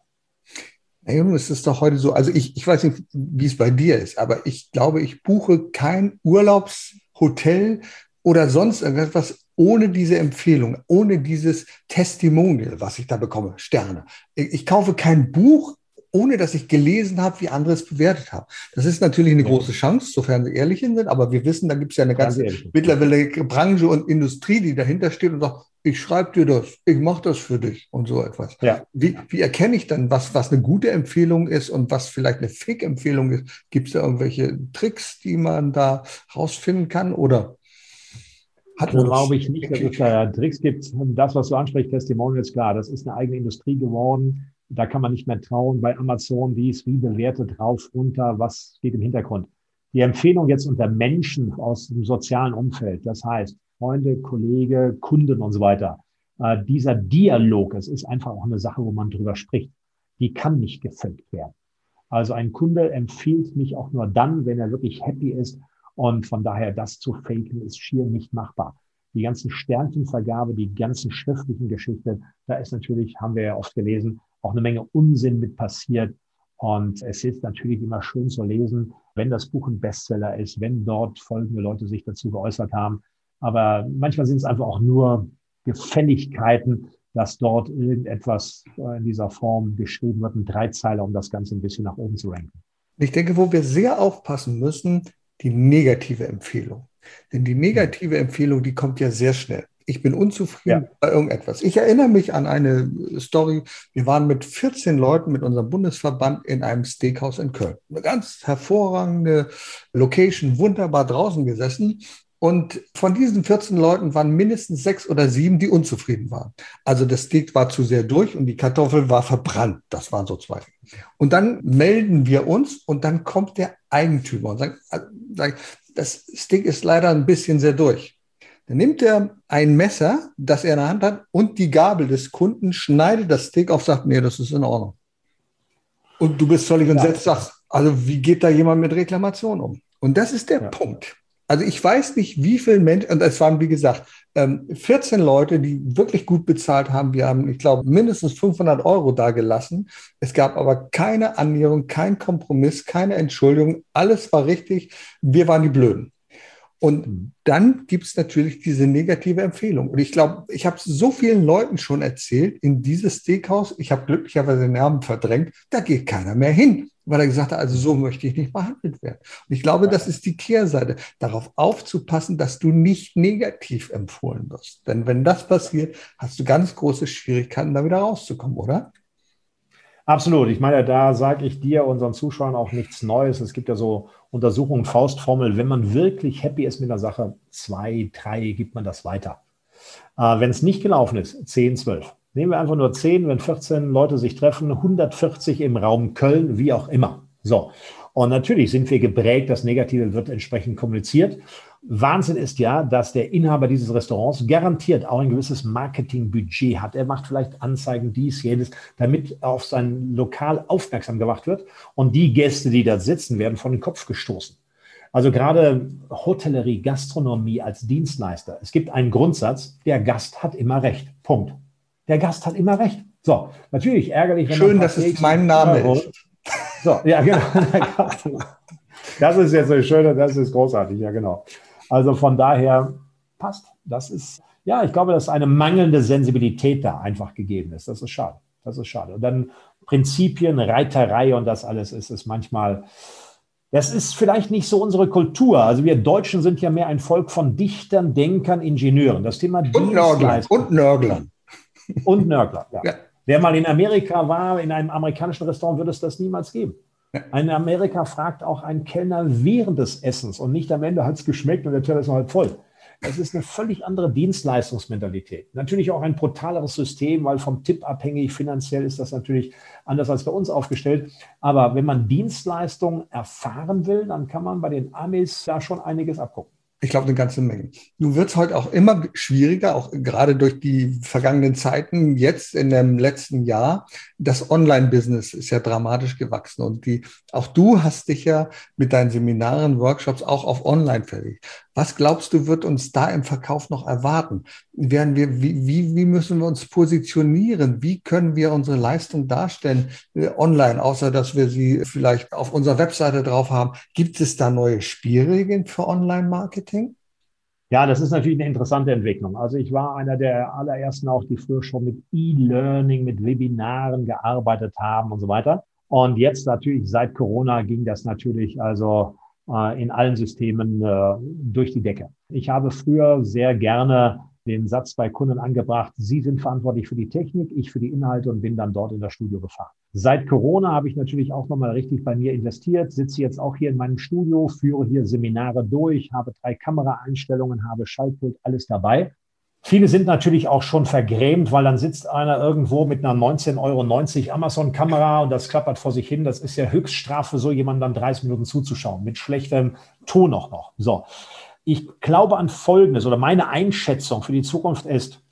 Naja, nun ist es doch heute so, also ich, ich weiß nicht, wie es bei dir ist, aber ich glaube, ich buche kein Urlaubshotel oder sonst irgendetwas ohne diese Empfehlung, ohne dieses Testimonial, was ich da bekomme, Sterne. Ich, ich kaufe kein Buch, ohne dass ich gelesen habe, wie andere es bewertet haben. Das ist natürlich eine ja. große Chance, sofern sie ehrlich sind, aber wir wissen, da gibt es ja eine ganze mittlerweile Branche und Industrie, die dahinter steht und sagt, ich schreibe dir das, ich mache das für dich und so etwas. Ja. Wie, wie erkenne ich dann, was, was eine gute Empfehlung ist und was vielleicht eine Fake-Empfehlung ist? Gibt es da irgendwelche Tricks, die man da rausfinden kann oder? Hat glaube ich nicht, dass es da Tricks gibt. Das, was du ansprichst, Testimonials, klar, das ist eine eigene Industrie geworden. Da kann man nicht mehr trauen bei Amazon, wie ist wie bewertet, rauf, runter, was steht im Hintergrund. Die Empfehlung jetzt unter Menschen aus dem sozialen Umfeld, das heißt Freunde, Kollege, Kunden und so weiter, äh, dieser Dialog, es ist einfach auch eine Sache, wo man drüber spricht, die kann nicht gefaked werden. Also ein Kunde empfiehlt mich auch nur dann, wenn er wirklich happy ist und von daher das zu faken ist schier nicht machbar die ganzen Sternchenvergabe, die ganzen schriftlichen Geschichten, da ist natürlich, haben wir ja oft gelesen, auch eine Menge Unsinn mit passiert. Und es ist natürlich immer schön zu lesen, wenn das Buch ein Bestseller ist, wenn dort folgende Leute sich dazu geäußert haben. Aber manchmal sind es einfach auch nur Gefälligkeiten, dass dort irgendetwas in dieser Form geschrieben wird, ein Dreizeiler, um das Ganze ein bisschen nach oben zu ranken. Ich denke, wo wir sehr aufpassen müssen, die negative Empfehlung. Denn die negative Empfehlung, die kommt ja sehr schnell ich bin unzufrieden ja. bei irgendetwas. Ich erinnere mich an eine Story. Wir waren mit 14 Leuten mit unserem Bundesverband in einem Steakhouse in Köln. Eine ganz hervorragende Location, wunderbar draußen gesessen. Und von diesen 14 Leuten waren mindestens sechs oder sieben, die unzufrieden waren. Also das Steak war zu sehr durch und die Kartoffel war verbrannt. Das waren so zwei. Und dann melden wir uns und dann kommt der Eigentümer und sagt, äh, das Steak ist leider ein bisschen sehr durch. Dann nimmt er ein Messer, das er in der Hand hat, und die Gabel des Kunden, schneidet das Steak auf, sagt, nee, das ist in Ordnung. Und du bist völlig entsetzt, ja. sagst, also wie geht da jemand mit Reklamation um? Und das ist der ja. Punkt. Also ich weiß nicht, wie viele Menschen, und es waren, wie gesagt, 14 ähm, Leute, die wirklich gut bezahlt haben. Wir haben, ich glaube, mindestens 500 Euro da gelassen. Es gab aber keine Annäherung, kein Kompromiss, keine Entschuldigung. Alles war richtig. Wir waren die Blöden. Und mhm. dann gibt es natürlich diese negative Empfehlung. Und ich glaube, ich habe so vielen Leuten schon erzählt, in dieses Steakhouse, ich habe glücklicherweise den Namen verdrängt, da geht keiner mehr hin, weil er gesagt hat, also so möchte ich nicht behandelt werden. Und ich glaube, das ist die Kehrseite, darauf aufzupassen, dass du nicht negativ empfohlen wirst. Denn wenn das passiert, hast du ganz große Schwierigkeiten, da wieder rauszukommen, oder? Absolut. Ich meine, da sage ich dir, unseren Zuschauern auch nichts Neues. Es gibt ja so Untersuchungen, Faustformel. Wenn man wirklich happy ist mit einer Sache, zwei, drei, gibt man das weiter. Äh, wenn es nicht gelaufen ist, 10, 12. Nehmen wir einfach nur 10, wenn 14 Leute sich treffen, 140 im Raum Köln, wie auch immer. So. Und natürlich sind wir geprägt, das Negative wird entsprechend kommuniziert. Wahnsinn ist ja, dass der Inhaber dieses Restaurants garantiert auch ein gewisses Marketingbudget hat. Er macht vielleicht Anzeigen, dies, jenes, damit auf sein Lokal aufmerksam gemacht wird. Und die Gäste, die da sitzen, werden von den Kopf gestoßen. Also gerade Hotellerie, Gastronomie als Dienstleister. Es gibt einen Grundsatz, der Gast hat immer recht. Punkt. Der Gast hat immer recht. So, natürlich ärgerlich. Wenn Schön, dass es mein Name ist. So, ja, genau. *laughs* Das ist jetzt so schön, das ist großartig, ja, genau. Also von daher passt. Das ist, ja, ich glaube, dass eine mangelnde Sensibilität da einfach gegeben ist. Das ist schade. Das ist schade. Und dann Prinzipien, Reiterei und das alles ist es manchmal, Das ist vielleicht nicht so unsere Kultur. Also wir Deutschen sind ja mehr ein Volk von Dichtern, Denkern, Ingenieuren. Das Thema und Nörglern. Und Nörglern. Und Nörgler, ja. ja. Wer mal in Amerika war, in einem amerikanischen Restaurant, würde es das niemals geben. In Amerika fragt auch ein Kellner während des Essens und nicht am Ende hat es geschmeckt und der Teller ist noch halb voll. Das ist eine völlig andere Dienstleistungsmentalität. Natürlich auch ein brutaleres System, weil vom Tipp abhängig, finanziell ist das natürlich anders als bei uns aufgestellt. Aber wenn man Dienstleistungen erfahren will, dann kann man bei den Amis da schon einiges abgucken. Ich glaube, eine ganze Menge. Nun wird es heute auch immer schwieriger, auch gerade durch die vergangenen Zeiten, jetzt in dem letzten Jahr. Das Online-Business ist ja dramatisch gewachsen und die, auch du hast dich ja mit deinen Seminaren, Workshops auch auf Online verlegt. Was glaubst du, wird uns da im Verkauf noch erwarten? Werden wir, wie, wie, wie müssen wir uns positionieren? Wie können wir unsere Leistung darstellen äh, online, außer dass wir sie vielleicht auf unserer Webseite drauf haben? Gibt es da neue Spielregeln für Online-Marketing? Ja, das ist natürlich eine interessante Entwicklung. Also ich war einer der allerersten auch, die früher schon mit E-Learning, mit Webinaren gearbeitet haben und so weiter. Und jetzt natürlich seit Corona ging das natürlich also äh, in allen Systemen äh, durch die Decke. Ich habe früher sehr gerne den Satz bei Kunden angebracht, Sie sind verantwortlich für die Technik, ich für die Inhalte und bin dann dort in das Studio gefahren. Seit Corona habe ich natürlich auch nochmal richtig bei mir investiert, sitze jetzt auch hier in meinem Studio, führe hier Seminare durch, habe drei Kameraeinstellungen, habe Schaltpult, alles dabei. Viele sind natürlich auch schon vergrämt, weil dann sitzt einer irgendwo mit einer 19,90 Euro Amazon-Kamera und das klappert vor sich hin. Das ist ja Höchststrafe, so jemandem dann 30 Minuten zuzuschauen, mit schlechtem Ton auch noch. So. Ich glaube an Folgendes oder meine Einschätzung für die Zukunft ist,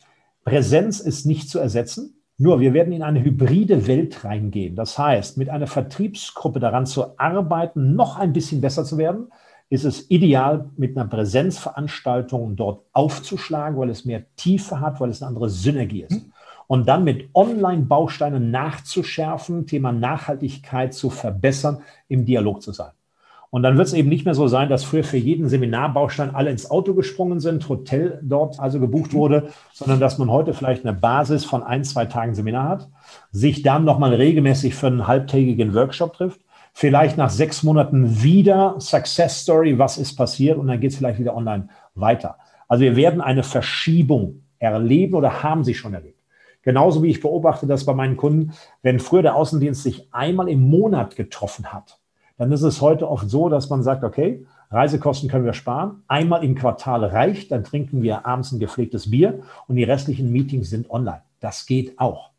Präsenz ist nicht zu ersetzen. Nur wir werden in eine hybride Welt reingehen. Das heißt, mit einer Vertriebsgruppe daran zu arbeiten, noch ein bisschen besser zu werden, ist es ideal, mit einer Präsenzveranstaltung dort aufzuschlagen, weil es mehr Tiefe hat, weil es eine andere Synergie ist. Und dann mit Online-Bausteinen nachzuschärfen, Thema Nachhaltigkeit zu verbessern, im Dialog zu sein. Und dann wird es eben nicht mehr so sein, dass früher für jeden Seminarbaustein alle ins Auto gesprungen sind, Hotel dort also gebucht wurde, sondern dass man heute vielleicht eine Basis von ein, zwei Tagen Seminar hat, sich dann nochmal regelmäßig für einen halbtägigen Workshop trifft vielleicht nach sechs Monaten wieder Success Story, was ist passiert und dann geht es vielleicht wieder online weiter. Also wir werden eine Verschiebung erleben oder haben sie schon erlebt. Genauso wie ich beobachte das bei meinen Kunden, wenn früher der Außendienst sich einmal im Monat getroffen hat, dann ist es heute oft so, dass man sagt, okay, Reisekosten können wir sparen. Einmal im Quartal reicht, dann trinken wir abends ein gepflegtes Bier und die restlichen Meetings sind online. Das geht auch.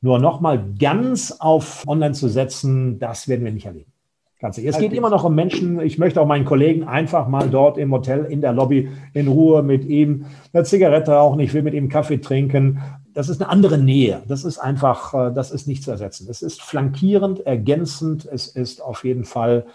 Nur nochmal ganz auf Online zu setzen, das werden wir nicht erleben. Ganz es geht immer noch um Menschen. Ich möchte auch meinen Kollegen einfach mal dort im Hotel in der Lobby in Ruhe mit ihm eine Zigarette rauchen. Ich will mit ihm Kaffee trinken. Das ist eine andere Nähe. Das ist einfach, äh, das ist nicht zu ersetzen. Es ist flankierend, ergänzend. Es ist auf jeden Fall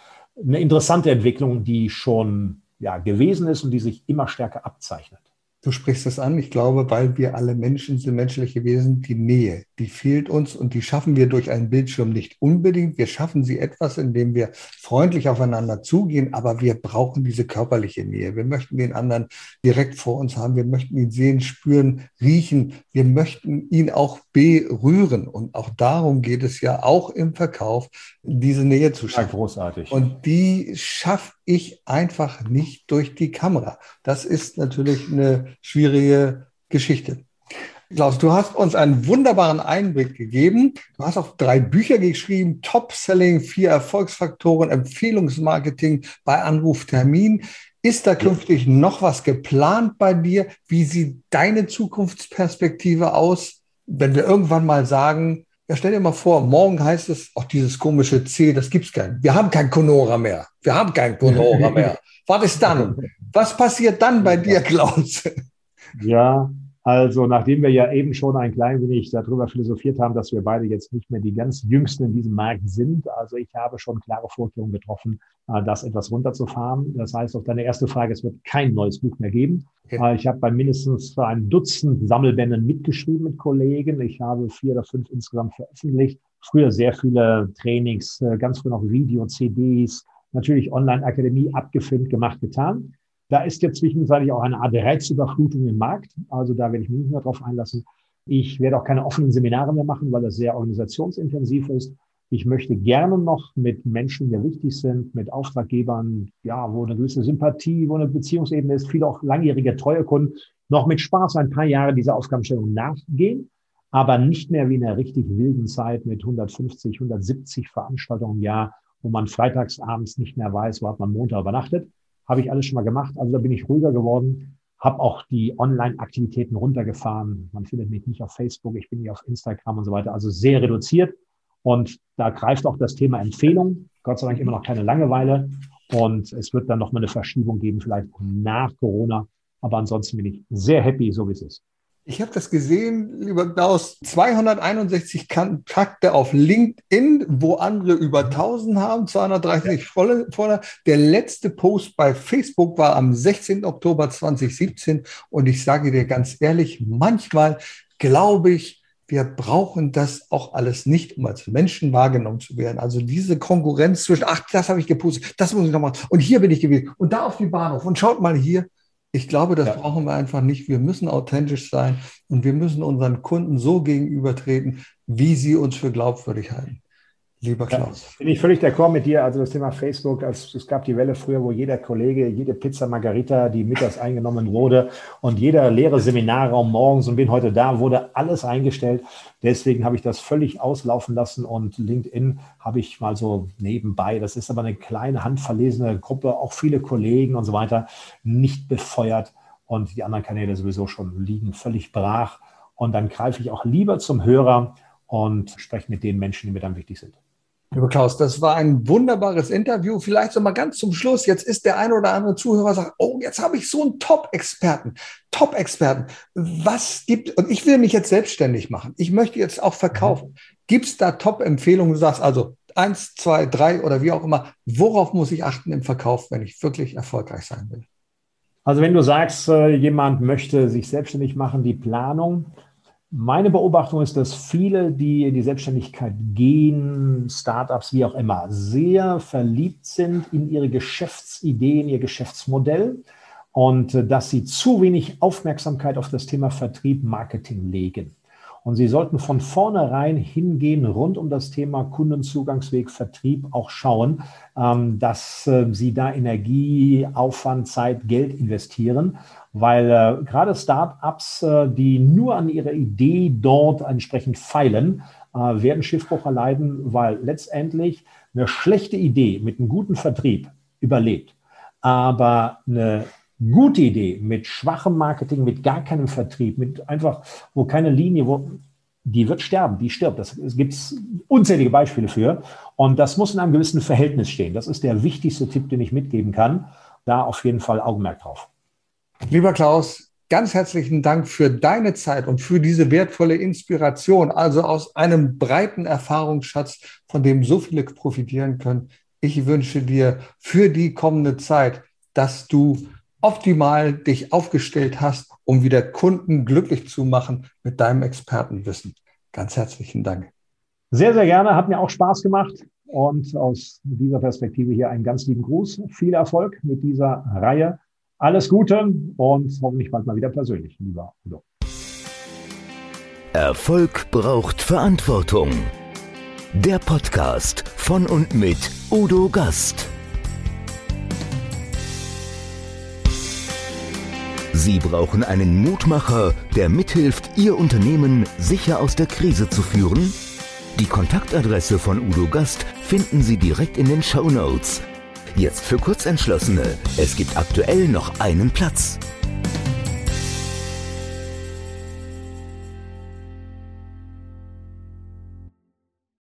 eine interessante Entwicklung, die schon ja, gewesen ist und die sich immer stärker abzeichnet. Du sprichst es an. Ich glaube, weil wir alle Menschen sind, menschliche Wesen, die Nähe, die fehlt uns und die schaffen wir durch einen Bildschirm nicht unbedingt. Wir schaffen sie etwas, indem wir freundlich aufeinander zugehen, aber wir brauchen diese körperliche Nähe. Wir möchten den anderen direkt vor uns haben. Wir möchten ihn sehen, spüren, riechen. Wir möchten ihn auch berühren. Und auch darum geht es ja auch im Verkauf, diese Nähe zu schaffen. Ja, großartig. Und die schaffe ich einfach nicht durch die Kamera. Das ist natürlich eine schwierige Geschichte. Klaus, du hast uns einen wunderbaren Einblick gegeben. Du hast auch drei Bücher geschrieben, Top-Selling, vier Erfolgsfaktoren, Empfehlungsmarketing bei Anruftermin. Ist da künftig noch was geplant bei dir? Wie sieht deine Zukunftsperspektive aus, wenn wir irgendwann mal sagen, ja, stell dir mal vor, morgen heißt es, auch dieses komische C, das gibt's kein. Wir haben kein Conora mehr. Wir haben kein Conora *laughs* mehr. Was ist dann? Was passiert dann bei dir, *laughs* Klaus? Ja, also nachdem wir ja eben schon ein klein wenig darüber philosophiert haben, dass wir beide jetzt nicht mehr die ganz Jüngsten in diesem Markt sind, also ich habe schon klare Vorkehrungen getroffen, äh, das etwas runterzufahren. Das heißt, auf deine erste Frage, es wird kein neues Buch mehr geben. Okay. Äh, ich habe bei mindestens ein Dutzend Sammelbänden mitgeschrieben mit Kollegen. Ich habe vier oder fünf insgesamt veröffentlicht. Früher sehr viele Trainings, äh, ganz früh noch Video, CDs, natürlich Online-Akademie abgefilmt, gemacht, getan. Da ist jetzt zwischenzeitlich auch eine Art Reizüberflutung im Markt. Also da werde ich mich nicht mehr drauf einlassen. Ich werde auch keine offenen Seminare mehr machen, weil das sehr organisationsintensiv ist. Ich möchte gerne noch mit Menschen, die wichtig sind, mit Auftraggebern, ja, wo eine gewisse Sympathie, wo eine Beziehungsebene ist, viele auch langjährige treue Kunden, noch mit Spaß ein paar Jahre dieser Aufgabenstellung nachgehen, aber nicht mehr wie in einer richtig wilden Zeit mit 150, 170 Veranstaltungen im Jahr, wo man freitags abends nicht mehr weiß, wo hat man Montag übernachtet. Habe ich alles schon mal gemacht. Also da bin ich ruhiger geworden, habe auch die Online-Aktivitäten runtergefahren. Man findet mich nicht auf Facebook, ich bin nicht auf Instagram und so weiter. Also sehr reduziert. Und da greift auch das Thema Empfehlung. Gott sei Dank immer noch keine Langeweile. Und es wird dann noch mal eine Verschiebung geben, vielleicht nach Corona. Aber ansonsten bin ich sehr happy, so wie es ist. Ich habe das gesehen, lieber Klaus, 261 Kontakte auf LinkedIn, wo andere über 1000 haben, 230 volle, voller. Der letzte Post bei Facebook war am 16. Oktober 2017 und ich sage dir ganz ehrlich, manchmal glaube ich, wir brauchen das auch alles nicht, um als Menschen wahrgenommen zu werden. Also diese Konkurrenz zwischen, ach, das habe ich gepustet, das muss ich noch machen und hier bin ich gewesen und da auf die Bahnhof und schaut mal hier, ich glaube, das ja. brauchen wir einfach nicht. Wir müssen authentisch sein und wir müssen unseren Kunden so gegenübertreten, wie sie uns für glaubwürdig halten. Lieber Klaus. Ja, bin ich völlig d'accord mit dir. Also das Thema Facebook, also es gab die Welle früher, wo jeder Kollege, jede Pizza Margarita, die mittags eingenommen wurde und jeder leere Seminarraum morgens und bin heute da, wurde alles eingestellt. Deswegen habe ich das völlig auslaufen lassen und LinkedIn habe ich mal so nebenbei. Das ist aber eine kleine, handverlesene Gruppe, auch viele Kollegen und so weiter, nicht befeuert und die anderen Kanäle sowieso schon liegen völlig brach. Und dann greife ich auch lieber zum Hörer und spreche mit den Menschen, die mir dann wichtig sind. Lieber Klaus, das war ein wunderbares Interview. Vielleicht so mal ganz zum Schluss. Jetzt ist der ein oder andere Zuhörer sagt, oh, jetzt habe ich so einen Top-Experten. Top-Experten. Was gibt, und ich will mich jetzt selbstständig machen. Ich möchte jetzt auch verkaufen. Gibt es da Top-Empfehlungen? Du sagst also eins, zwei, drei oder wie auch immer. Worauf muss ich achten im Verkauf, wenn ich wirklich erfolgreich sein will? Also wenn du sagst, äh, jemand möchte sich selbstständig machen, die Planung, meine Beobachtung ist, dass viele, die in die Selbstständigkeit gehen, Startups, wie auch immer, sehr verliebt sind in ihre Geschäftsideen, ihr Geschäftsmodell und äh, dass sie zu wenig Aufmerksamkeit auf das Thema Vertrieb, Marketing legen. Und Sie sollten von vornherein hingehen, rund um das Thema Kundenzugangsweg, Vertrieb auch schauen, ähm, dass äh, Sie da Energie, Aufwand, Zeit, Geld investieren, weil äh, gerade Start-ups, äh, die nur an ihrer Idee dort entsprechend feilen, werden Schiffbruch erleiden, weil letztendlich eine schlechte Idee mit einem guten Vertrieb überlebt. Aber eine gute Idee mit schwachem Marketing, mit gar keinem Vertrieb, mit einfach, wo keine Linie, wo die wird sterben, die stirbt. Das gibt unzählige Beispiele für. Und das muss in einem gewissen Verhältnis stehen. Das ist der wichtigste Tipp, den ich mitgeben kann. Da auf jeden Fall Augenmerk drauf. Lieber Klaus, ganz herzlichen Dank für deine Zeit und für diese wertvolle Inspiration, also aus einem breiten Erfahrungsschatz, von dem so viele profitieren können. Ich wünsche dir für die kommende Zeit, dass du optimal dich aufgestellt hast, um wieder Kunden glücklich zu machen mit deinem Expertenwissen. Ganz herzlichen Dank. Sehr, sehr gerne. Hat mir auch Spaß gemacht. Und aus dieser Perspektive hier einen ganz lieben Gruß. Viel Erfolg mit dieser Reihe. Alles Gute und hoffentlich bald mal wieder persönlich, lieber Udo. Erfolg braucht Verantwortung. Der Podcast von und mit Udo Gast. Sie brauchen einen Mutmacher, der mithilft, Ihr Unternehmen sicher aus der Krise zu führen? Die Kontaktadresse von Udo Gast finden Sie direkt in den Show Notes. Jetzt für Kurzentschlossene. Es gibt aktuell noch einen Platz.